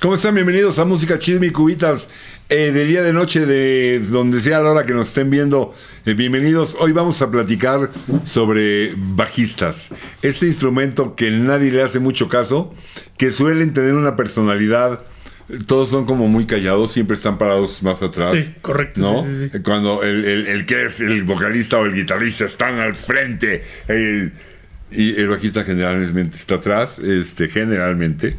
¿Cómo están? Bienvenidos a Música Chisme y Cubitas eh, de día de noche, de donde sea la hora que nos estén viendo. Eh, bienvenidos. Hoy vamos a platicar sobre bajistas. Este instrumento que nadie le hace mucho caso, que suelen tener una personalidad. Todos son como muy callados, siempre están parados más atrás. Sí, correcto. ¿No? sí, sí, sí. Cuando el, el- el que es el vocalista o el guitarrista están al frente. eh, y el bajista generalmente está atrás, este, generalmente.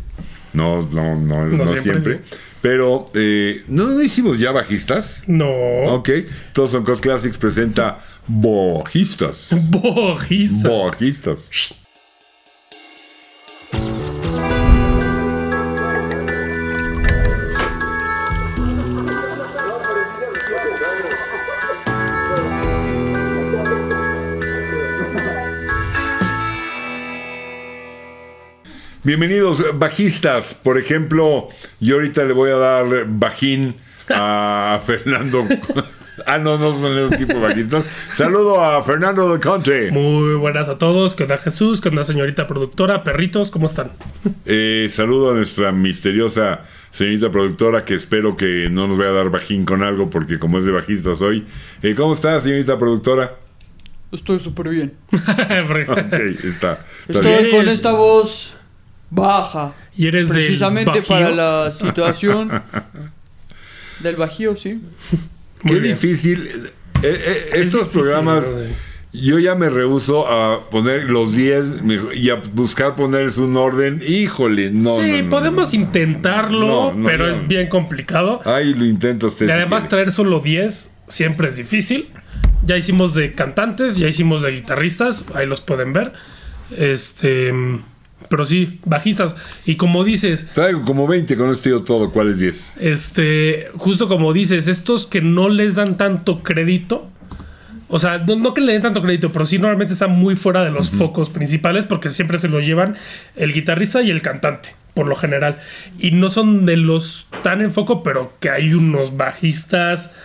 No, no, no, no, siempre, siempre. sí. Pero, eh, ¿no, hicimos ya bajistas? No. Ok. Todos son Cos Classics presenta bajistas. Bojista. Bajistas. Bienvenidos, bajistas. Por ejemplo, yo ahorita le voy a dar bajín a Fernando. ah, no, no son esos tipo de bajistas. Saludo a Fernando del Conte. Muy buenas a todos. ¿Qué onda Jesús? ¿Qué onda señorita productora? Perritos, ¿cómo están? Eh, saludo a nuestra misteriosa señorita productora que espero que no nos vaya a dar bajín con algo porque como es de bajistas hoy. Eh, ¿Cómo está, señorita productora? Estoy súper bien. Ok, está. está Estoy bien. con esta voz baja. y eres Precisamente para la situación del Bajío, sí. Qué Muy bien. difícil. Eh, eh, Es estos difícil, programas, yo ya me rehuso a poner los 10 me- y a buscar ponerles un orden. Híjole, no. sí, no, no, podemos no. intentarlo, No, no, pero no. es bien complicado. Ay, lo intenta usted. Y si además quiere. traer solo 10 siempre es difícil. Ya hicimos de cantantes, ya hicimos de guitarristas, ahí los pueden ver. Este, pero sí, bajistas. Y como dices, Traigo como 20 con este yo todo. ¿Cuál es 10? este, justo como dices, estos que no les dan tanto crédito, o sea, no, no que le den tanto crédito, pero sí normalmente están muy fuera de los focos principales porque siempre se lo llevan el guitarrista y el cantante, por lo general. Y no son de los tan en foco, pero que hay unos bajistas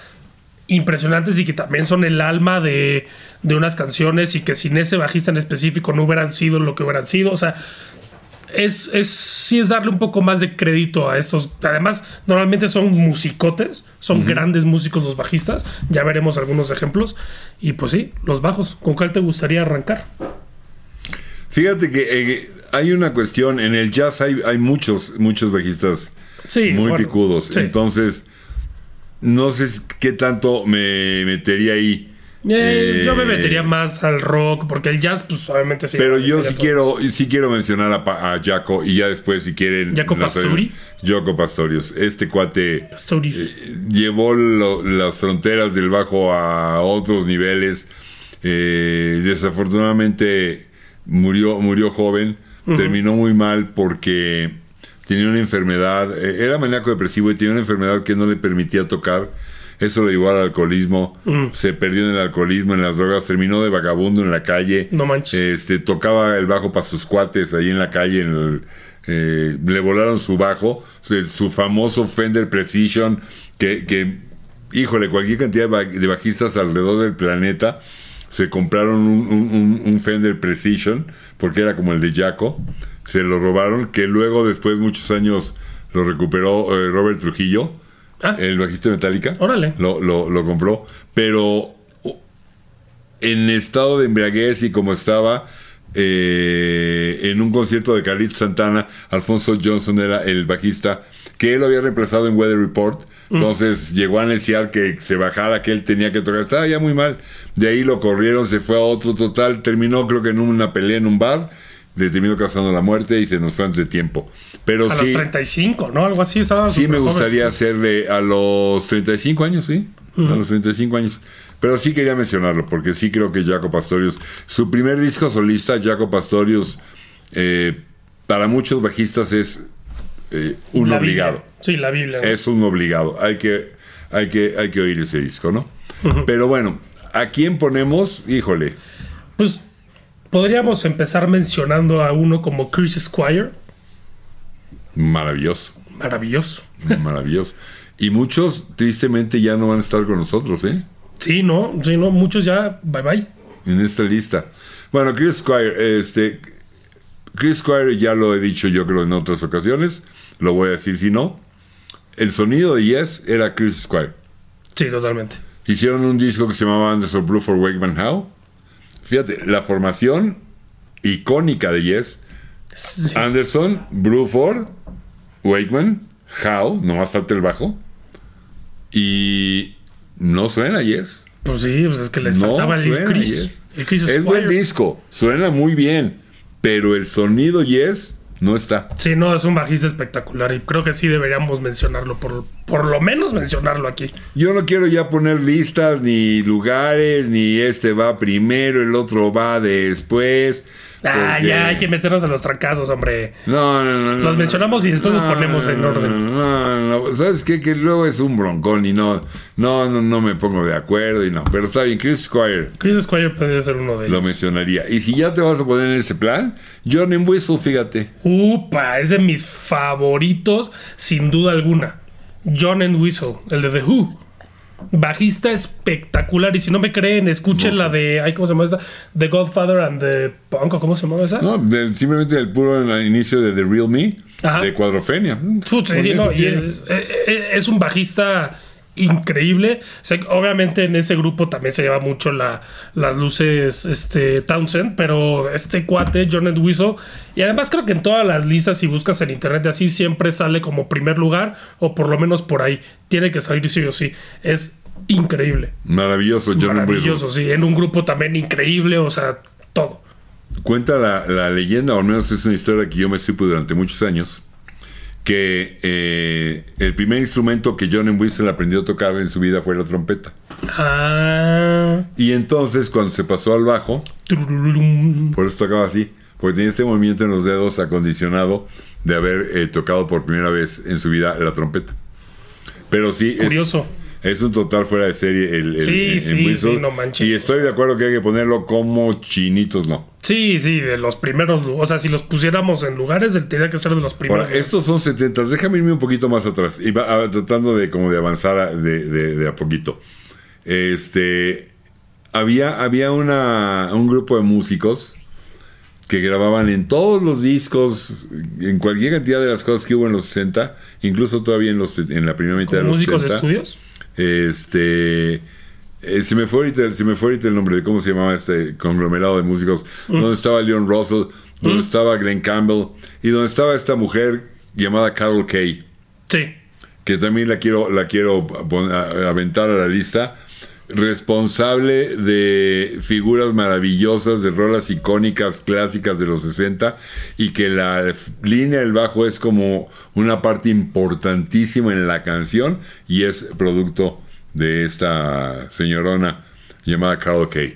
impresionantes y que también son el alma de, de unas canciones y que sin ese bajista en específico no hubieran sido lo que hubieran sido. O sea, es, es sí es darle un poco más de crédito a estos. Además, normalmente son musicotes, son grandes músicos los bajistas. Ya veremos algunos ejemplos. Y pues sí, los bajos. ¿Con cuál te gustaría arrancar? Fíjate que eh, hay una cuestión. En el jazz hay, hay muchos, muchos bajistas Sí, muy bueno, picudos. sí. Entonces, no sé qué tanto me metería ahí. Eh, yo me Eh, metería más al rock, porque el jazz, pues obviamente sí. Pero yo sí quiero, sí quiero mencionar a, a Jaco y ya después si quieren. Jaco Pastori. Jaco Pastorius. Este cuate todos. Stories. eh, llevó lo- las fronteras del bajo a otros niveles. Eh, desafortunadamente murió, murió joven. Terminó muy mal porque tenía una enfermedad. eh, era maníaco depresivo y tenía una enfermedad que no le permitía tocar. Eso lo llevó al alcoholismo. Se perdió en el alcoholismo, en las drogas. Terminó de vagabundo en la calle. No manches. Este, tocaba el bajo para sus cuates ahí en la calle. en el- eh, le volaron su bajo, su, su famoso Fender Precision, que, que, híjole, cualquier cantidad de, ba- de bajistas alrededor del planeta se compraron un, un- un- un Fender Precision, porque era como el de Jaco. Se lo robaron, que luego, después, muchos años, lo recuperó eh, Robert Trujillo, Ah. el bajista de Metallica. Órale. Lo, lo, lo compró, pero en estado de embriaguez y como estaba eh, en un concierto de Carlitos Santana, Alfonso Johnson era el bajista que él lo había reemplazado en Weather Report. Entonces llegó a anunciar que se bajara, que él tenía que tocar. Estaba ya muy mal. De ahí lo corrieron, se fue a otro total. Terminó, creo que en una pelea en un bar. Le terminó causando la muerte y se nos fue antes de tiempo. Pero a sí, los 35, ¿no? Algo así estaba. Sí, me joven. gustaría hacerle a los 35 años, sí. A los 35 años. Pero sí quería mencionarlo, porque sí creo que Jaco Pastorius, su primer disco solista, Jaco Pastorius, eh, para muchos bajistas es eh, un La obligado. Biblia. Sí, la Biblia. ¿no? Es un obligado. Hay que, hay que, hay que oír ese disco, ¿no? Pero bueno, ¿a quién ponemos? Híjole. Pues podríamos empezar mencionando a uno como Chris Squire. Maravilloso. Maravilloso. Maravilloso. Y muchos, tristemente, ya no van a estar con nosotros, ¿eh? Sí, no, sí, no, muchos ya, bye bye. en esta lista. Bueno, Chris Squire, este, Chris Squire ya lo he dicho yo creo en otras ocasiones, lo voy a decir si no. El sonido de Yes era Chris Squire. Sí, totalmente. Hicieron un disco que se llamaba Anderson Blue for Wakeman How. Fíjate, la formación icónica de Yes. Sí. Anderson, Bruford, Wakeman, How, nomás falta el bajo. Y no suena Yes. Pues sí, pues es que les No faltaba el Chris. Yes. El Chris Es buen disco, suena muy bien, pero el sonido Yes no está. Sí, no, es un bajista espectacular y creo que sí deberíamos mencionarlo, por, por lo menos mencionarlo aquí. Yo no quiero ya poner listas ni lugares, ni este va primero, el otro va después. Ah, porque- ya hay que meternos en los trancazos, hombre. No, no, no. no, Los no. mencionamos y después los ponemos en no, orden. No, no, no. ¿Sabes qué? Que luego es un broncón y no, no, no, no me pongo de acuerdo y no. Pero está bien, Chris Squire Chris Squire puede ser uno de lo ellos. mencionaría. Y si ya te vas a poner en ese plan, Johnny Whistle, fíjate. Upa, es de mis favoritos, sin duda alguna. John and Whistle, el de The Who. Bajista espectacular. Y si no me creen, escuchen la de. Ay, ¿Cómo se llama esta? The Godfather and the Punk. ¿o ¿Cómo se llama esa? No, de- simplemente el puro en el inicio de The Real Me, Ajá. de Cuadrofenia. Sí, no, y es un bajista increíble. Obviamente en ese grupo también se lleva mucho la, las luces este, Townsend, pero este cuate, John Ed Whistle, y además creo que en todas las listas, si buscas en internet de así, siempre sale como primer lugar, o por lo menos por ahí. Tiene que salir sí o sí. Es increíble. Maravilloso, Johnny Maravilloso, sí. En un grupo también increíble, o sea, todo. Cuenta la, la leyenda, o al menos es una historia que yo me supe durante muchos años, que eh, el primer instrumento que Johnny Whistle aprendió a tocar en su vida fue la trompeta. Ah. Y entonces, cuando se pasó al bajo, por eso tocaba así, porque tenía este movimiento en los dedos acondicionado de haber eh, tocado por primera vez en su vida la trompeta. Pero sí, Curioso. es un total fuera de serie el, el- Sí, el sí, Whistle. sí, no manches. Y estoy de acuerdo que hay que ponerlo como chinitos, no. Sí, sí, de los primeros. O sea, si los pusiéramos en lugares, del- tendría que ser de los primeros. Ahora, estos son 70, déjame irme un poquito más atrás, y va- a- tratando de como de avanzar a- de, de- de a poquito. Este, había, había una, un grupo de músicos que grababan en todos los discos, en cualquier cantidad de las cosas que hubo en los 60, incluso todavía en, los, en la primera mitad ¿Como de los músicos de 70. estudios? Este. eh, se, me fue ahorita, se me fue ahorita el nombre de cómo se llamaba este conglomerado de músicos. Donde estaba Leon Russell, donde estaba Glenn Campbell y donde estaba esta mujer llamada Carol Kay, Sí. que también la quiero, la quiero aventar a la lista. Responsable de figuras maravillosas, de rolas icónicas, clásicas de los 60, y que la línea del bajo es como una parte importantísima en la canción, y es producto de esta señorona llamada Carol Kay.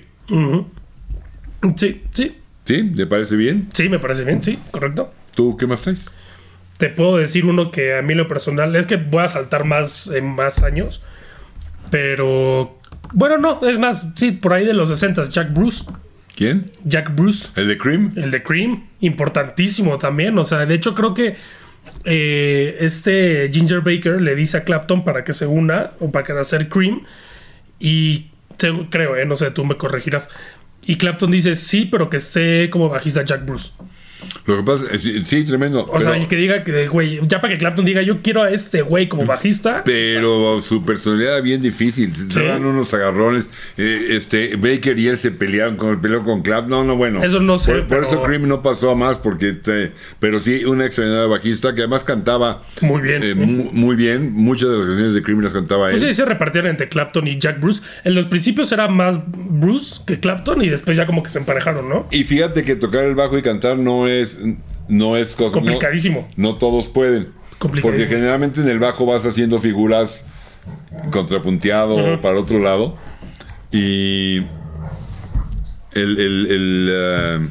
Sí, sí. ¿Sí? ¿Te parece bien? Sí, me parece bien, sí, correcto. ¿Tú qué más traes? Te puedo decir uno que a mí lo personal es que voy a saltar más en más años. Pero bueno, no, es más, sí, por ahí de los 60 Jack Bruce. ¿Quién? Jack Bruce, ¿El de Cream? el de Cream, importantísimo también. O sea, de hecho creo que eh, este Ginger Baker le dice a Clapton para que se una o para que hacer Cream. Y creo, eh, no sé, tú me corregirás. Y Clapton dice sí, pero que esté como bajista Jack Bruce. Lo que pasa es, sí, sí, tremendo. O pero- sea, y que diga que, güey, ya para que Clapton diga, yo quiero a este güey como bajista. Pero su personalidad era bien difícil. Se Sí. daban unos agarrones. Eh, este, Baker y él se pelearon con el peleó con Clap. No, no, bueno. Eso no sé, Por, por eso Cream no pasó a más, porque te- pero sí, una extraordinaria bajista que además cantaba Muy bien. eh, mu- muy bien. Muchas de las canciones de Cream las cantaba Pues él. sí, se repartían entre Clapton y Jack Bruce. En los principios era más Bruce que Clapton y después ya como que se emparejaron, ¿no? Y fíjate que tocar el bajo y cantar no es, no es cosa. Complicadísimo. No, todos pueden. Porque generalmente en el bajo vas haciendo figuras contrapunteado para otro lado. Y el, el- el, eh,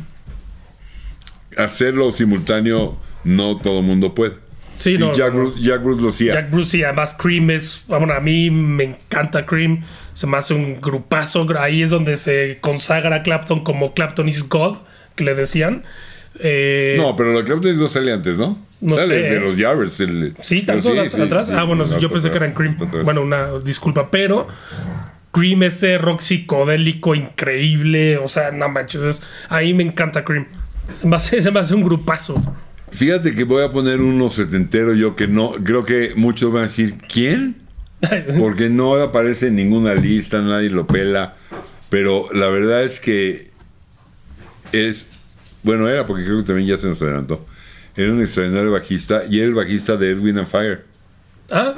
hacerlo simultáneo no todo el mundo puede. Sí, y no, Jack, no. Bruce, Jack Bruce lo hacía. Jack Bruce y además Cream es, bueno, a mí me encanta Cream, se me hace un grupazo, ahí es donde se consagra Clapton como Clapton is God, que le decían. Eh, no, pero de Clapton no sale antes, ¿no? No sale sé, de los el- Sí, tanto sí, sí, atrás. sí, ah, bueno, no, yo pensé que atrás, era en Cream. Bueno, una disculpa, pero Cream ese rock psicodélico increíble, o sea, no manches, es- ahí me encanta Cream. Se me hace, se me hace un grupazo. Fíjate que voy a poner uno setentero yo que no, creo que muchos van a decir, ¿quién? Porque no aparece en ninguna lista, nadie lo pela. Pero la verdad es que es, bueno, era porque creo que también ya se nos adelantó. Era un extraordinario bajista y era el bajista de Edwin and Fire. ah,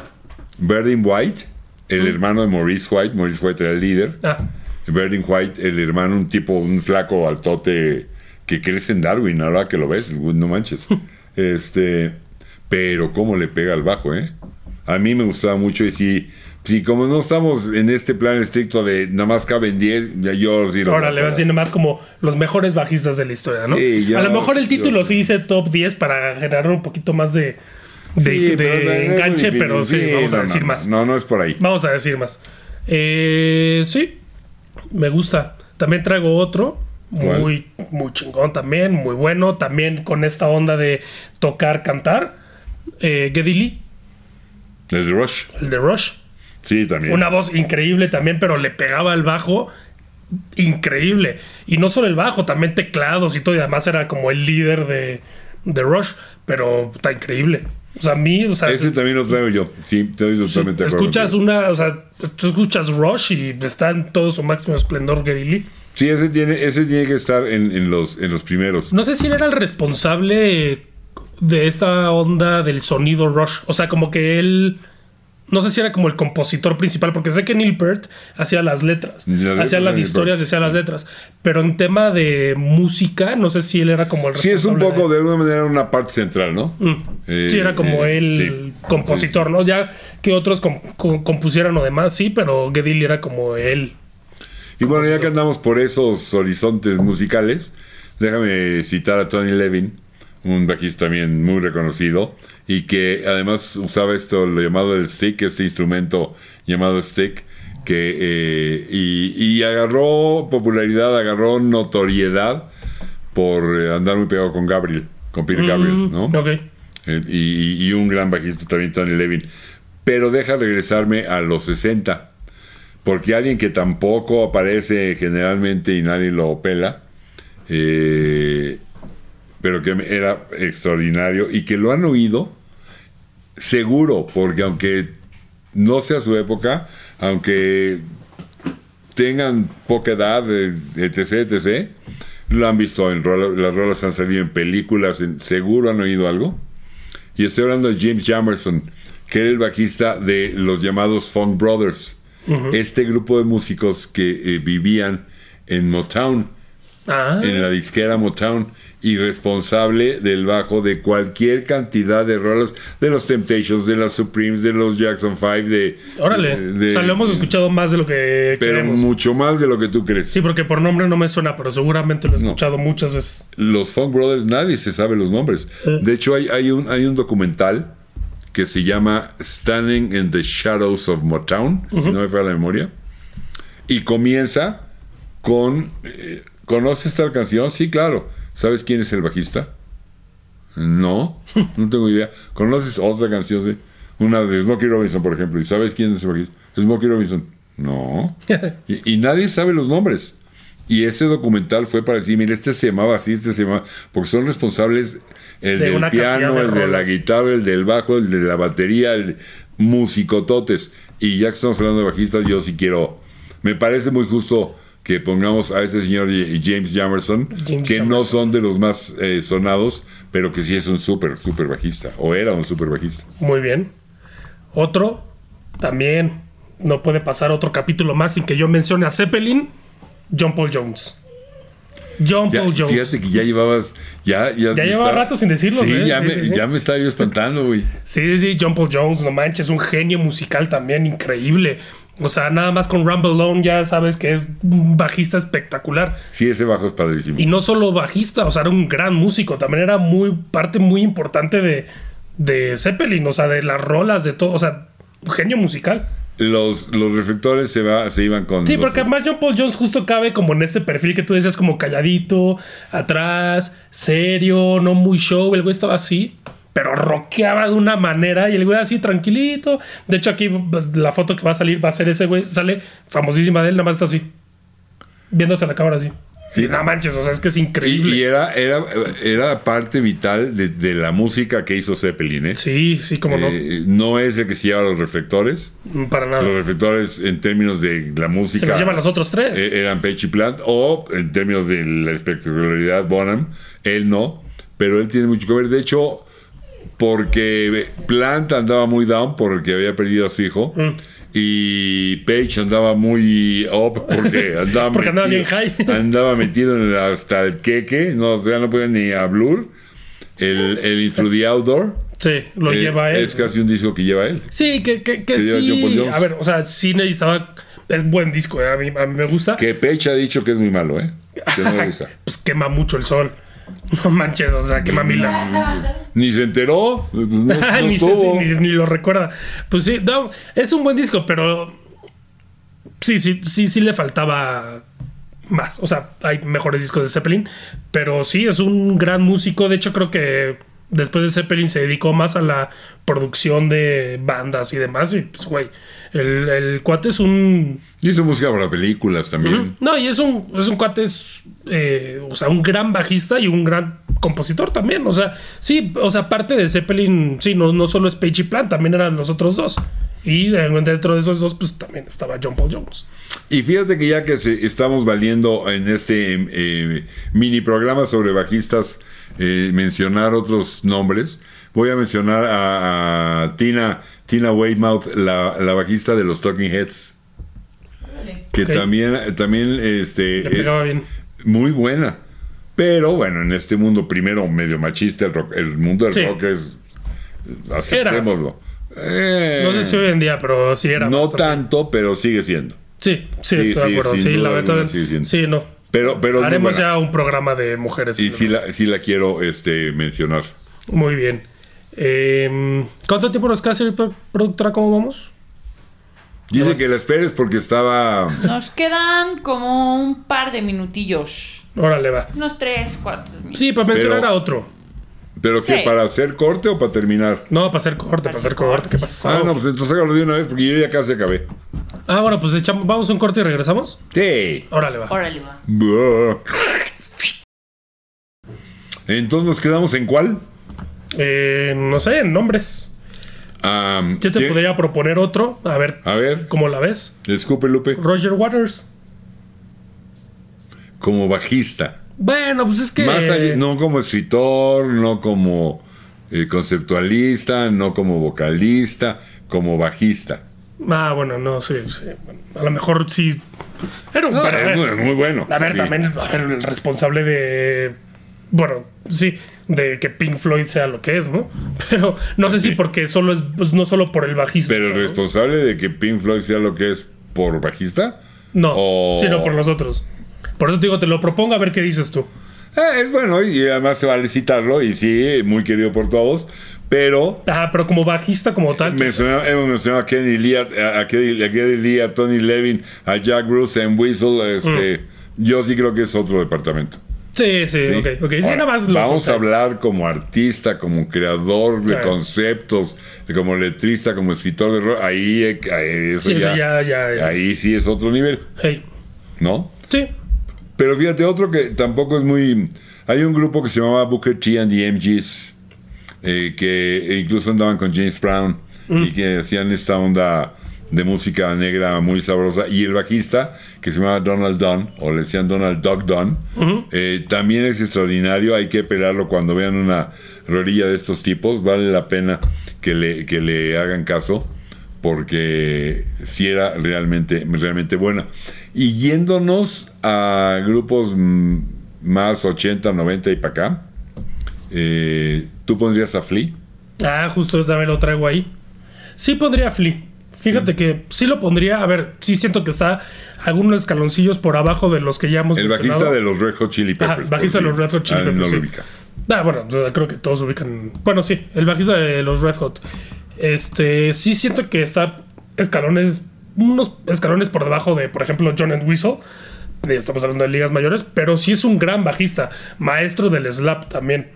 Berdin White, el hermano de Maurice White, Maurice White era el líder. ah. Berdin White, el hermano, un tipo, un flaco altote que crece en Darwin, ahora que lo ves, no manches. Este, pero cómo le pega al bajo, ¿eh? A mí me gustaba mucho y si, si como no estamos en este plan estricto de nada más caben 10, ya yo sí lo Ahora le a vas diciendo más como los mejores bajistas de la historia, ¿no? Sí, a lo mejor el título yo sí dice top 10 para generar un poquito más de, de, Sí, de pero no enganche, pero sí, vamos a decir no, más. No, no es por ahí. Vamos a decir más. Eh, sí, me gusta. También traigo otro. ¿Cuál? Muy, muy chingón también, muy bueno. También con esta onda de tocar, cantar. Eh, Geddy Lee, Es Rush. el de Rush. Sí, también. Una voz increíble también, pero le pegaba al bajo increíble. Y no solo el bajo, también teclados y todo. Y además era como el líder de, de Rush, pero está increíble. O sea, a mí, o sea, Ese también lo traigo yo. Sí, estoy totalmente de acuerdo. escuchas una, o sea, tú escuchas Rush y está en todo su máximo esplendor Geddy Lee. Sí, ese tiene, ese tiene que estar en, en los, en los primeros. No sé si él era el responsable de esta onda del sonido Rush. O sea, como que él. No sé si era como el compositor principal, porque sé que Neil Peart hacía las letras, hacía las historias, hacía las letras. Pero en tema de música, no sé si él era como el Sí, es un poco, de alguna manera, una parte central, ¿no? Mm. Eh, sí, era como eh, el sí. compositor, ¿no? Ya que otros com- com- compusieran o demás, sí, pero Geddy Lee era como él. Y bueno, ya que andamos por esos horizontes musicales, déjame citar a Tony Levin, un bajista también muy reconocido, y que además usaba esto, lo llamado el stick, este instrumento llamado stick, que eh, y, y agarró popularidad, agarró notoriedad por eh, andar muy pegado con Gabriel, con Peter Gabriel, ¿no? Mm, Ok. Eh, y, y un gran bajista también, Tony Levin. Pero deja regresarme a los 60. Porque alguien que tampoco aparece generalmente y nadie lo pela, eh, pero que era extraordinario y que lo han oído, seguro, porque aunque no sea su época, aunque tengan poca edad, eh, etc., etc., lo han visto en rola- las rolas han salido en películas, en- seguro han oído algo. Y estoy hablando de James Jamerson, que era el bajista de los llamados Funk Brothers, este grupo de músicos que eh, vivían en Motown, Ah, en la disquera Motown, y responsable del bajo de cualquier cantidad de rolas, de los Temptations, de los Supremes, de los Jackson 5, de... órale. de- de- o sea, lo hemos escuchado más de lo que Pero queremos. mucho más de lo que tú crees. Sí, porque por nombre no me suena, pero seguramente lo he No. escuchado muchas veces. los Funk Brothers nadie se sabe los nombres. De hecho, hay, hay, un, hay un documental que se llama Standing in the Shadows of Motown, si no me falla la memoria, y comienza con... eh, ¿Conoces esta canción? Sí, claro. ¿Sabes quién es el bajista? No, no tengo idea. ¿Conoces otra canción? Sí. Una de Smokey Robinson, por ejemplo. ¿Y sabes quién es el bajista? Smokey Robinson. No. Y, y nadie sabe los nombres. Y ese documental fue para decir, mira, este se llamaba así, este se llamaba... Porque son responsables el De del piano, de el de la guitarra, el del bajo, el de la batería, el musicototes. Y ya que estamos hablando de bajistas, yo sí quiero... Me parece muy justo que pongamos a ese señor James Jamerson, James que no son de los más eh, sonados, pero que sí es un súper, súper bajista. O era un súper bajista. Muy bien. Otro, también no puede pasar otro capítulo más sin que yo mencione a Zeppelin, John Paul Jones. John Ya, Paul Jones. fíjate que ya llevabas... Ya, ya, Ya llevaba rato sin decirlo, Sí, ¿eh? ya, Sí, me, sí, sí. ya me estaba yo espantando, güey. Sí, sí, John Paul Jones, no manches, un genio musical también increíble. O sea, nada más con Rumble Alone ya sabes que es un bajista espectacular. Sí, ese bajo es padrísimo. Y no solo bajista, o sea, era un gran músico, también era muy parte muy importante de, de Zeppelin, o sea, de las rolas, de todo, o sea, un genio musical. Los, los reflectores se, va, se iban con... Sí, los- porque además John Paul Jones justo cabe como en este perfil que tú decías como calladito, atrás, serio, no muy show, el güey estaba así, pero rockeaba de una manera y el güey así tranquilito. De hecho aquí pues, la foto que va a salir va a ser ese güey, sale famosísima de él, nada más está así, viéndose a la cámara así. Sí. No manches, o sea, es que es increíble. y era, era, era parte vital de, de la música que hizo Zeppelin, ¿eh? Sí, sí, como Eh, no es el que se lleva los reflectores. no. Para Los nada. reflectores en términos de la música Se los llevan los otros tres. eh, eran y Plant o en términos de la espectacularidad Bonham, él no, pero él tiene mucho que ver. De hecho, porque Plant andaba muy down porque había perdido a su hijo. Mm. Y Page andaba muy up porque andaba, Porque andaba bien high. andaba metido en el- hasta el queque, no, o sea, no podía ni a Blur. El, el Into the Outdoor sí, lo eh, lleva él. es casi un disco que lleva él. Sí, que, que, que Que sí. A ver, o sea, sí necesitaba. Es buen disco, eh, a, mí, a mí me gusta. Que Page ha dicho que es muy malo, ¿eh? Que no le gusta. Pues quema mucho el sol. No manches, o sea, quema mila. Ni se enteró. pues no- no ni, lo recuerda. Pues sí, no, es un buen disco, pero sí, sí, sí, sí le faltaba más. O sea, hay mejores discos de Zeppelin, pero sí, es un gran músico. De hecho, creo que después de Zeppelin se dedicó más a la producción de bandas y demás. Y pues, güey, el, el cuate es un Hizo música para películas también. no, y es un, es un cuate, es, eh, o sea, un gran bajista y un gran compositor también. O sea, sí, o sea, parte de Zeppelin, sí, no, no solo es Page y Plant, también eran los otros dos. Y eh, dentro de esos dos, pues también estaba John Paul Jones. Y fíjate que ya que estamos valiendo en este eh, mini programa sobre bajistas eh, mencionar otros nombres, voy a mencionar a, a Tina, Tina Weymouth, la, la bajista de los Talking Heads, que también, también este, pegaba bien. muy buena. Pero bueno, en este mundo primero medio machista, el, rock- el mundo del Sí. rock es... Aceptémoslo. Eh, No sé si hoy en día, pero sí era. no bastante. tanto, pero sigue siendo. Sí, sí, Sí, estoy de acuerdo. Sí, la verdad. Sí, no. Pero, pero Haremos ya un programa de mujeres. Y sí la, sí la quiero este, mencionar. Muy bien. Eh, ¿Cuánto tiempo nos queda, señor productora? ¿Cómo vamos? Dice que la esperes porque estaba. Nos quedan como un par de minutillos. Órale, va. Unos tres, cuatro minutos. Sí, para mencionar Pero- a otro. ¿Pero qué? Sí. ¿Para hacer corte o para terminar? No, para hacer corte, para hacer corte. ¿Qué pasó? Ah, no, pues entonces hágalo de una vez porque yo ya casi acabé. Ah, bueno, pues echamos, vamos a un corte y regresamos. Sí. Órale, va. Órale, va. Entonces nos quedamos en cuál? Eh, no sé, en nombres. Yo te ¿quién? podría proponer otro. A ver, A ver, ¿cómo la ves? escupe Lupe. Roger Waters. Como bajista. Bueno, pues es que. Más allá- no como escritor, no como eh, conceptualista, no como vocalista, como bajista. Ah, bueno, no, sí, sí. bueno, a lo mejor sí. Era un. No, es muy, muy bueno. a ver, sí. también, a ver, el responsable de. Bueno, sí, de que Pink Floyd sea lo que es, ¿no? Pero no sé si porque solo es. Pues no solo por el bajista. Pero el responsable de que Pink Floyd sea lo que es por bajista. No, o- sino por nosotros. Por eso te digo, te lo propongo a ver qué dices tú. Eh, es bueno y además se vale citarlo y sí, muy querido por todos. Pero Ajá, pero como bajista, como tal. menciona- hemos mencionado a Kenny Lee, a, a Kenny, a Kenny Lee, a Tony Levin, a Jack Bruce en Whistle. Este, Yo sí creo que es otro departamento. Sí, sí, ¿sí? ok, ok. Sí, Ahora, nada más lo vamos a hablar como artista, como creador de Claro. conceptos, como letrista, como escritor de rock. Ahí, eh, ahí, eso Sí, eso ya- ya, ya, ya. ahí sí es otro nivel, Hey. ¿no? Sí. Pero fíjate, otro que tampoco es muy... Hay un grupo que se llamaba Booker T and the MGs, eh, que incluso andaban con James Brown y que hacían esta onda de música negra muy sabrosa. Y el bajista, que se llamaba Donald Dunn, o le decían Donald Duck Dunn, eh, también es extraordinario. Hay que pelarlo cuando vean una rolilla de estos tipos. Vale la pena que le, que le hagan caso porque sí era realmente, realmente buena. Y yéndonos a grupos más 80, 90 y para acá, eh, ¿tú pondrías a Flea? Ah, justo también lo traigo ahí. Sí pondría Flea. Fíjate que sí lo pondría. A ver, sí siento que está algunos escaloncillos por abajo de los que ya hemos El mencionado. bajista de los Red Hot Chili Ajá, Peppers. bajista por de los si Red Hot Chili Peppers, No lo sí. ubica. Ah, bueno, creo que todos ubican. Bueno, sí, el bajista de los Red Hot. Este, sí siento que está escalones, unos escalones por debajo de, por ejemplo, John Entwistle. Estamos hablando de ligas mayores, pero sí es un gran bajista, maestro del slap también.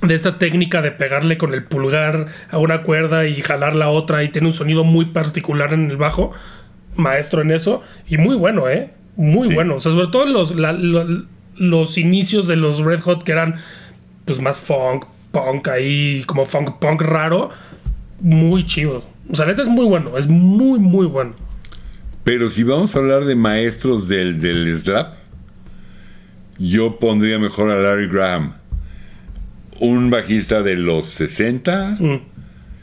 De esa técnica de pegarle con el pulgar a una cuerda y jalar la otra y tiene un sonido muy particular en el bajo. Maestro en eso y muy bueno, ¿eh? Muy Sí. bueno. O sea, sobre todo los, la- lo- los inicios de los Red Hot que eran pues más funk, punk ahí, como funk punk raro, muy chido. O sea, neta es muy bueno, es muy, muy bueno. Pero si vamos a hablar de maestros del, del slap, yo pondría mejor a Larry Graham. Un bajista de los 60, Mm.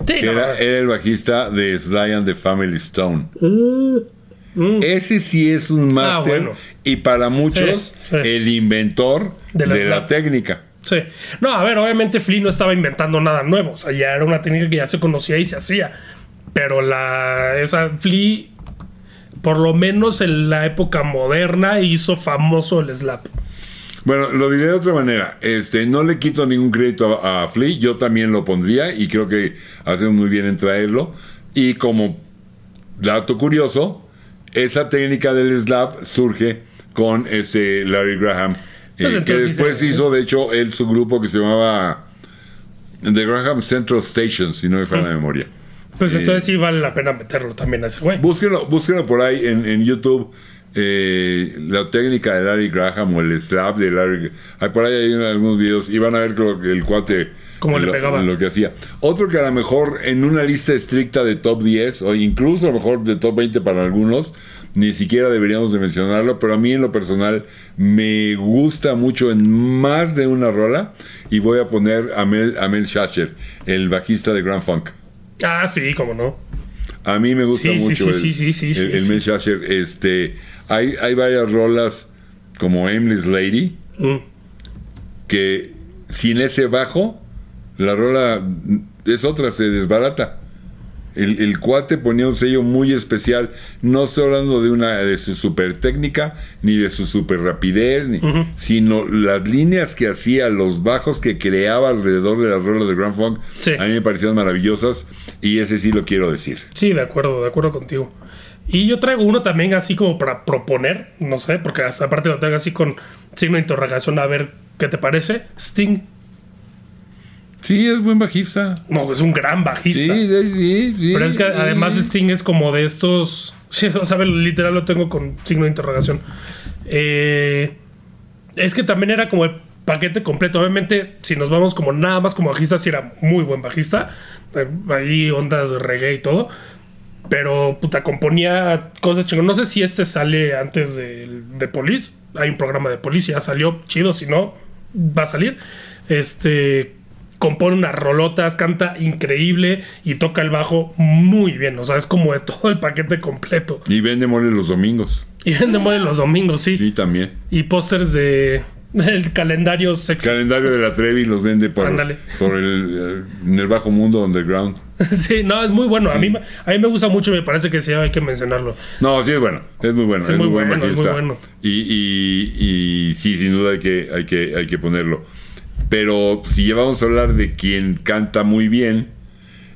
Sí, que no, era, era el bajista de Sly and the Family Stone. mm, Ese sí es un máster bueno. y para muchos Sí, sí. el inventor De de la técnica. Sí. No, a ver, obviamente Flea no estaba inventando nada nuevo. O sea, ya era una técnica que ya se conocía y se hacía. Pero la. Esa Flea, por lo menos en la época moderna, hizo famoso el slap. Bueno, lo diré de otra manera. Este, no le quito ningún crédito a, a Flea, yo también lo pondría y creo que hacemos muy bien en traerlo. Y como dato curioso, esa técnica del slap surge con este Larry Graham, eh, Pues que entonces sí después se- hizo, de hecho, él su grupo que se llamaba The Graham Central Station, si no me falla la memoria. Pues Eh, entonces sí vale la pena meterlo también a ese güey. Búsquenlo, búsquenlo por ahí en, en YouTube. eh, la técnica de Larry Graham o el slap de Larry hay por ahí hay algunos videos y van a ver lo que el cuate Cómo le lo, pegaba. lo que hacía otro que a lo mejor en una lista estricta de top 10 o incluso a lo mejor de top 20 para algunos ni siquiera deberíamos de mencionarlo pero a mí en lo personal me gusta mucho en más de una rola y voy a poner a Mel, a Mel Schacher el bajista de Grand Funk Ah, sí, cómo no. a mí me gusta Sí, mucho sí, el, sí, el, el. Mel Schacher. Este, hay, hay varias rolas como Aimless Lady Mm. que sin ese bajo la rola es otra, se desbarata. El, el cuate ponía un sello muy especial. No estoy hablando de una de su super técnica, ni de su super rapidez, ni- sino las líneas que hacía, los bajos que creaba alrededor de las rolas de Grand Funk, Sí. a mí me parecían maravillosas y ese sí lo quiero decir. Sí, de acuerdo, de acuerdo contigo. Y yo traigo uno también así como para proponer, no sé, porque hasta aparte lo traigo así con signo de interrogación a ver qué te parece. Sting, Sí, es buen bajista. no, es un gran bajista. Sí, sí, sí, Pero es que sí. además Sting es como de estos. Sí, o sea, literal lo tengo con signo de interrogación. Eh, es que también era como el paquete completo. Obviamente, si nos vamos como nada más como bajista, sí era muy buen bajista. Eh, ahí ondas de reggae y todo. Pero puta, componía cosas chingonas. No sé si este sale antes de, de Police. Hay un programa de Police, ya salió chido. Si no, va a salir. Este compone unas rolotas, canta increíble y toca el bajo muy bien. O sea, es como de todo el paquete completo. Y vende mole los domingos. Y vende mole los domingos, sí. Sí, también. Y pósters de el calendario sexy. Calendario de la Trevi los vende por, Ándale. por el, eh, en el bajo mundo underground. sí, no, es muy bueno. A mí, a mí me gusta mucho y me parece que sí hay que mencionarlo. No, sí es bueno, es muy bueno, es, muy muy buen bueno, es muy bueno. Y, y, y sí, sin duda hay que, hay que, hay que ponerlo. Pero si llevamos a hablar de quien canta muy bien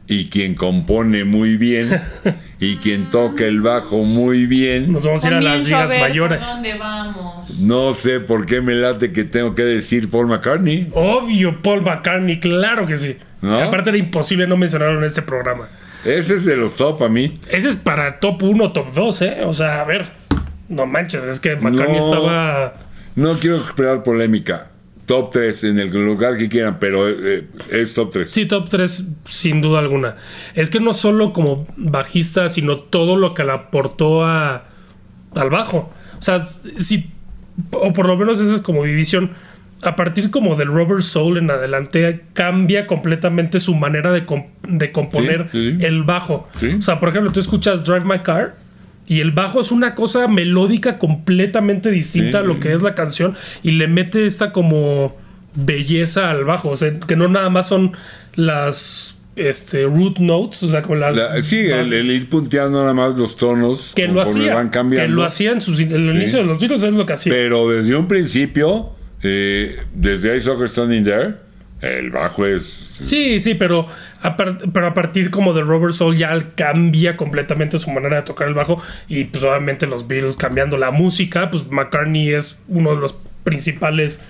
y quien compone muy bien y quien toca el bajo muy bien, Nos vamos a ir a las a ligas mayores. dónde vamos. no sé por qué me late que tengo que decir Paul McCartney. Obvio, Paul McCartney, claro que sí. ¿No? Aparte era imposible no mencionarlo en este programa. Ese es de los top a mí. Ese es para top 1, top 2, ¿eh? O sea, a ver, no manches, es que McCartney No. estaba... No quiero esperar polémica. Top 3 en el lugar que quieran, pero eh, es top 3. Sí, top 3, sin duda alguna. Es que no solo como bajista, sino todo lo que le aportó a, al bajo. O sea, si, o por lo menos esa es como mi visión. A partir como del Robert Soul en adelante, cambia completamente su manera de, com- de componer Sí, sí. el bajo. O sea, por ejemplo, tú escuchas Drive My Car y el bajo es una cosa melódica completamente distinta Sí, a lo que es la canción y le mete esta como belleza al bajo. O sea, que no nada más son las este, root notes, o sea, como las. La- sí, el, ir punteando nada más los tonos que lo hacía. van cambiando. Que lo hacía en sus, en el inicio de los Beatles, es lo que hacía. Pero desde un principio, eh, desde I Soccer Standing There, el bajo es. Sí, sí, pero a, pero a partir como de Robert Soul ya cambia completamente su manera de tocar el bajo y pues obviamente los Beatles cambiando la música, pues McCartney es uno de los principales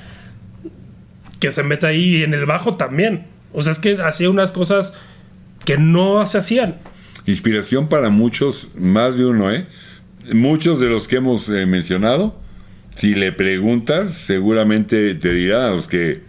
que se mete ahí y en el bajo también. O sea, es que hacía unas cosas que no se hacían. Inspiración para muchos, más de uno, ¿eh? Muchos de los que hemos eh, mencionado Si le preguntas, seguramente te dirá a los que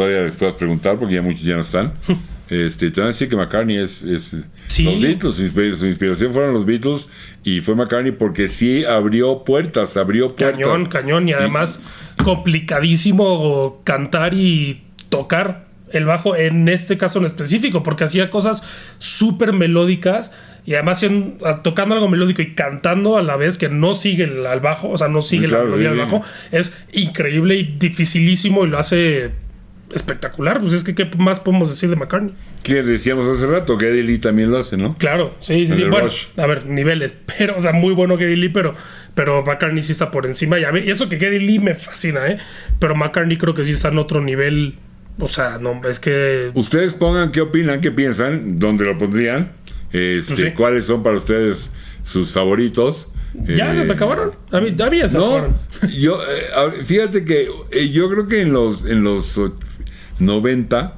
todavía les puedas preguntar, porque ya muchos ya no están. Este, te van a decir que McCartney es, es Sí. los Beatles, su insp- su inspiración fueron los Beatles y fue McCartney porque sí abrió puertas, abrió puertas. Cañón, cañón. Y además, complicadísimo cantar y tocar el bajo en este caso en específico, porque hacía cosas súper melódicas y además en- tocando algo melódico y cantando a la vez que no sigue el, al bajo, o sea, no sigue Claro, la melodía sí, sí. bajo, es increíble y dificilísimo y lo hace espectacular. Pues es que, ¿qué más podemos decir de McCartney? Que decíamos hace rato, que Eddie Lee también lo hace, ¿no? Claro, sí, sí, sí. Bueno, Rush. a ver, niveles, pero, o sea, muy bueno Geddy Lee, pero, pero McCartney sí está por encima. Y, a mí- y eso que Geddy Lee me fascina, ¿eh? Pero McCartney creo que sí está en otro nivel. O sea, no, es que. Ustedes pongan qué opinan, qué piensan, dónde lo pondrían, este, Pues sí. cuáles son para ustedes sus favoritos. ¿Ya Eh, se te acabaron? A mí, a mí ya se No, acabaron. yo, eh, fíjate que eh, yo creo que en los, en los och- 90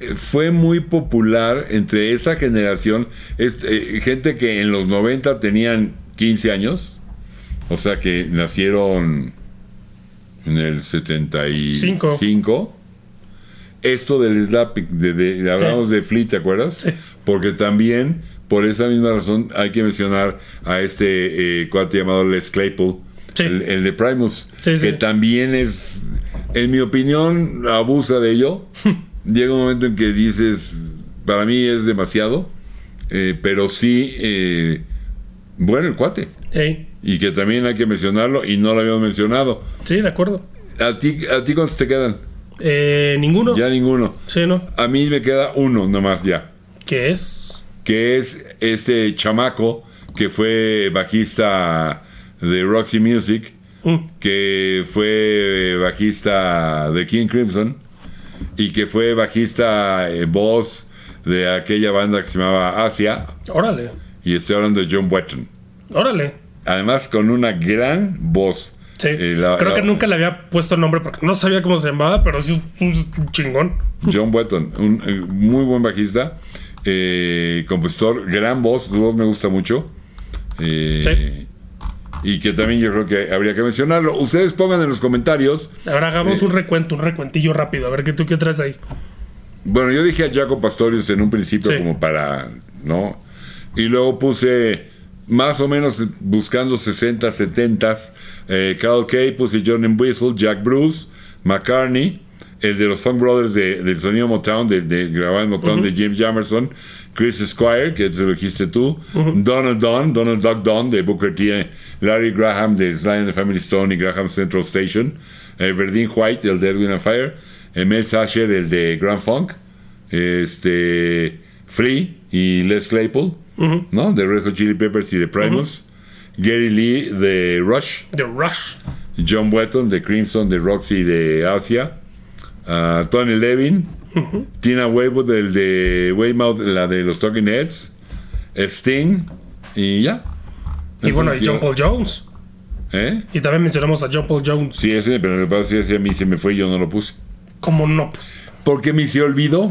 eh, fue muy popular entre esa generación, este, gente que en los 90 tenían 15 años, o sea que nacieron en el 75. Esto del slapping, de, de- de- hablamos de Fleet, ¿te acuerdas? Sí. Porque también, por esa misma razón, hay que mencionar a este eh, cuate llamado Les Claypool, Sí. el, el de Primus, que también es, en mi opinión, abusa de ello. Llega un momento en que dices, para mí es demasiado, eh, pero sí, eh, bueno, el cuate. Y que también hay que mencionarlo y no lo habíamos mencionado. sí, de acuerdo. ¿A ti, a ti cuántos te quedan? Eh, Ninguno. Ya ninguno. Sí, ¿no? A mí me queda uno nomás ya. ¿Qué es? Que es este chamaco que fue bajista de Roxy Music, que fue bajista de King Crimson y que fue bajista eh, voz de aquella banda que se llamaba Asia. órale, Y estoy hablando de John Wetton. órale. Además, con una gran voz. Sí, Eh, la- creo la- que nunca le había puesto nombre porque no sabía cómo se llamaba, pero sí es un chingón. John Wetton, un eh, muy buen bajista, eh, compositor, gran voz, su voz me gusta mucho. eh, Y que también yo creo que habría que mencionarlo. Ustedes pongan en los comentarios. Ahora hagamos Eh. un recuento, un recuentillo rápido. A ver qué tú qué traes ahí. Bueno, yo dije a Jaco Pastorius en un principio Sí. como para, ¿no? Y luego puse más o menos buscando 60, 70, eh, Carl Kay, puse John Whistle, Jack Bruce, McCartney, el de los Funk Brothers de, del sonido Motown, de, de grabar Motown de James Jamerson, Chris Squire, que te lo dijiste tú, Donald Don, Donald Duck Don de Booker T, Larry Graham de Sly and the Family Stone y Graham Central Station, eh, Verdine White, el de Edwin and Fire, eh, Mel Sasher, el de Grand Funk, este Free y Les Claypool, ¿no? De Red Hot Chili Peppers y de Primus, Gary Lee de Rush, The Rush. John Wetton de Crimson, de Roxy de Asia, ah, Tony Levin, Tina Waywood del de Weymouth, la de los Talking Heads, Sting y ya. Y Eso bueno, sí, y John Paul Jones. ¿Eh? Y también mencionamos a John Paul Jones. Sí, ese, pero me parece que a mí se me fue y yo no lo puse. Como no, pues. Porque me se olvidó.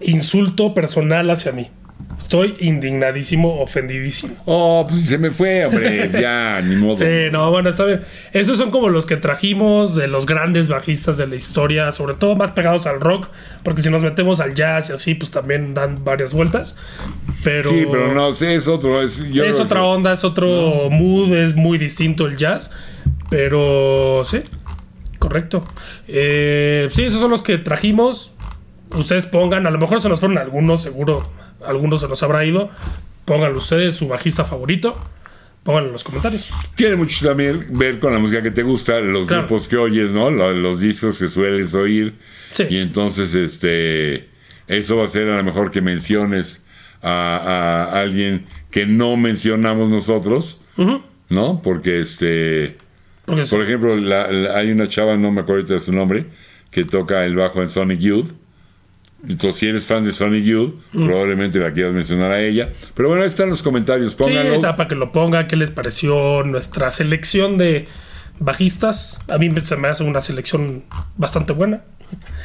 Insulto personal hacia mí. Estoy indignadísimo, ofendidísimo. Oh, pues se me fue, hombre. ya, ni modo. Sí, no, bueno, está bien. Esos son como los que trajimos de los grandes bajistas de la historia, sobre todo más pegados al rock, porque si nos metemos al jazz y así, pues también dan varias vueltas. Pero, Sí, pero no, sí, es otro. Es, yo es creo otra onda, es otro mood, es muy distinto el jazz. Pero sí, correcto. Eh, sí, esos son los que trajimos. Ustedes pongan, a lo mejor se nos fueron algunos, seguro algunos se nos habrá ido. Pónganlo ustedes, su bajista favorito. Pónganlo en los comentarios. Tiene mucho también ver con la música que te gusta, los Claro. grupos que oyes, ¿no? Lo- Los, discos que sueles oír. Sí. Y entonces, este, eso va a ser a lo mejor que menciones a, a alguien que no mencionamos nosotros. ¿no? Porque, este, Porque por ejemplo, la- la- hay una chava, no me acuerdo su nombre, que toca el bajo en Sonic Youth. Entonces, si eres fan de Sonic Youth, probablemente la quieras mencionar a ella. Pero bueno, ahí están los comentarios, Sí, está para que lo ponga, qué les pareció nuestra selección de bajistas. A mí se me hace una selección bastante buena,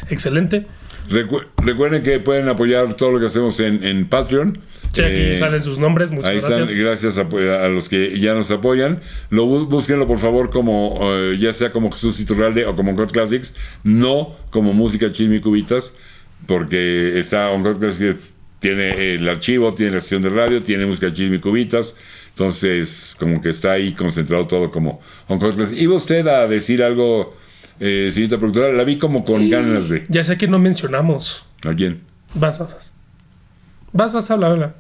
excelente. Recu- recuerden que pueden apoyar todo lo que hacemos en, en Patreon. Sí, aquí Eh, salen sus nombres, muchas Ahí gracias. están, gracias a, a los que ya nos apoyan. Lo bú- búsquenlo por favor como eh, ya sea como Jesús Iturralde o como Encore Classics, no como música chisme cubitas, porque está Classics tiene el archivo, tiene la sesión de radio, tiene música chisme y cubitas, entonces como que está ahí concentrado todo como Classics. ¿Iba usted a decir algo, eh, señorita productora? La vi como con ganas de. Ya sé que no mencionamos. ¿A quién? Vas, vas, vas. Vas, vas, habla, habla.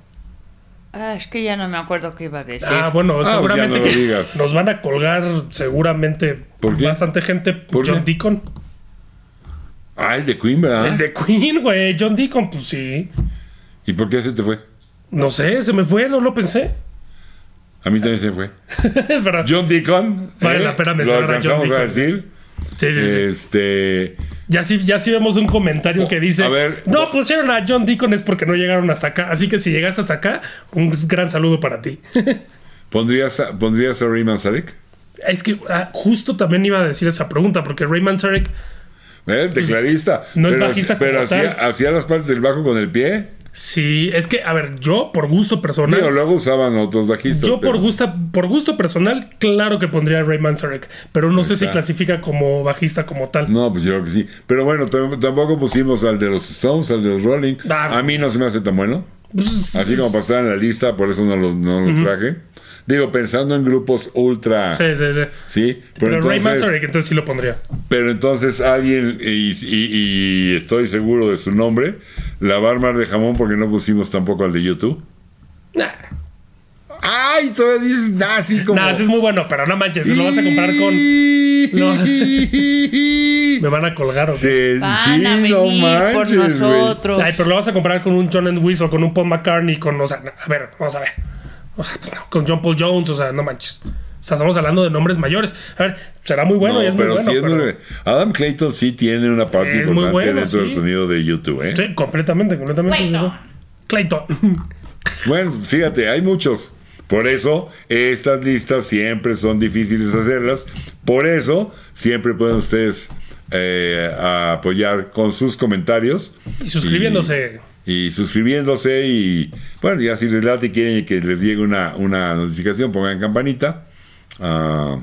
Ah, es que ya no me acuerdo qué iba a decir. Ah, bueno, pues seguramente no que nos van a colgar seguramente ¿Por qué? bastante gente. ¿Por John qué? Deacon. Ah, el de Queen, ¿verdad? El de Queen, güey. John Deacon, pues sí. ¿Y por qué se te fue? No sé, se me fue, no lo pensé. A mí también se fue. Pero, John Deacon. Vale ¿eh? la pena Lo mencionar a John alcanzamos a Deacon. decir. sí, sí, sí. Este. Ya sí, ya sí vemos un comentario que dice: A ver, No pusieron a John Deacon es porque no llegaron hasta acá. Así que si llegaste hasta acá, un gran saludo para ti. ¿Pondrías a, ¿pondrías a Ray Manzarek? es que ah, justo también iba a decir esa pregunta, porque Rayman Sarek ¿Eh? El tecladista. no es pero bajista pero hacía, hacía las partes del bajo con el pie. Sí, es que, a ver, yo por gusto personal. Digo, luego usaban otros bajistas. Yo por pero- gusto, por gusto personal, claro que pondría a Ray Manzarek, pero no sé si clasifica como bajista como tal. No, pues yo creo que sí. Pero bueno, tam- tampoco pusimos al de los Stones, al de los Rolling. Ah. A mí no se me hace tan bueno. Pues, Así como para estar en la lista, por eso no los, no los traje. Digo, pensando en grupos ultra. sí, sí, sí. Sí, Pero, Ray entonces- Manzarek, entonces sí lo pondría. Pero entonces alguien, y, y- y estoy seguro de su nombre, la Barmar de jamón porque no pusimos tampoco al de YouTube. Nah, ¡Ay! Todavía dices así como... nah, ese es muy bueno, pero no manches, lo vas a comparar con. No. Me van a colgar, ¿o qué? Sí, Van sí, a venir no por manches, güey. nosotros. Ay, pero lo vas a comparar con un John Entwistle, o con un Paul McCartney, con, o sea, a ver, vamos a ver. O sea, pues, no, con John Paul Jones, o sea, no manches. O sea, estamos hablando de nombres mayores. A ver, será muy bueno No, y es muy pero bueno. sí es pero- muy- Adam Clayton sí tiene una parte Es importante bueno, dentro del sonido de YouTube, ¿eh? Sí, completamente, completamente. Clayton. Clayton. Bueno, fíjate, hay muchos. Por eso, estas listas siempre son difíciles hacerlas. Por eso, siempre pueden ustedes eh, apoyar con sus comentarios. Y suscribiéndose. Y, y suscribiéndose. Y bueno, ya si les late y quieren que les llegue una, una notificación, pongan campanita. Ah,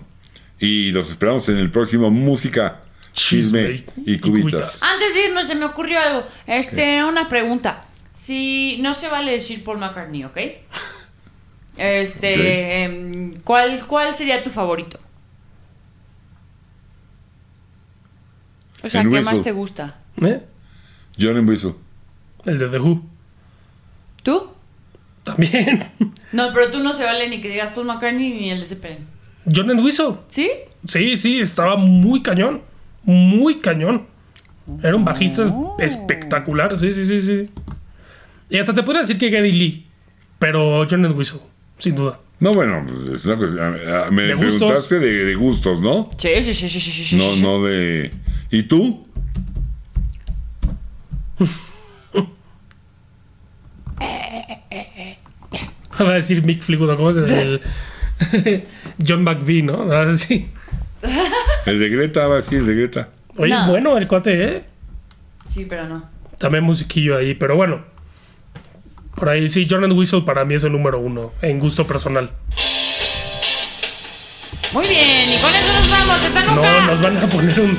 y los esperamos en el próximo Música, Chisme, Chisme y y Cubitas. Antes de irnos se me ocurrió algo. Este, una pregunta. Si no se vale decir Paul McCartney, ¿ok? Este, em, ¿cuál, ¿cuál sería tu favorito? O sea, ¿qué más te gusta? ¿Eh? John Whistle. El de The Who. ¿Tú? También. No, pero tú no se vale ni que digas Paul McCartney ni el de Zeppelin. John Entwistle. ¿Sí? Sí, sí, estaba muy cañón. Muy cañón. Era un bajista Oh. espectacular. Sí, sí, sí, sí. Y hasta te podría decir que Geddy Lee. Pero John Entwistle, sin duda. No, bueno, pues, es una cuestión. Me De preguntaste de, de gustos, ¿no? Sí, sí, sí, sí, sí, sí, sí, No, sí. no de. ¿Y tú? Va a decir Mick Fleetwood, ¿cómo es el? John McVie, ¿no? Así. El de Greta, va a decir el de Greta. Oye, es No. bueno el cuate, ¿eh? Sí, pero no. También musiquillo ahí, pero bueno. Por ahí sí, John Whistle para mí es el número uno, en gusto personal. Muy bien, y con eso nos vamos. ¡Hasta No, nunca! nos van a poner un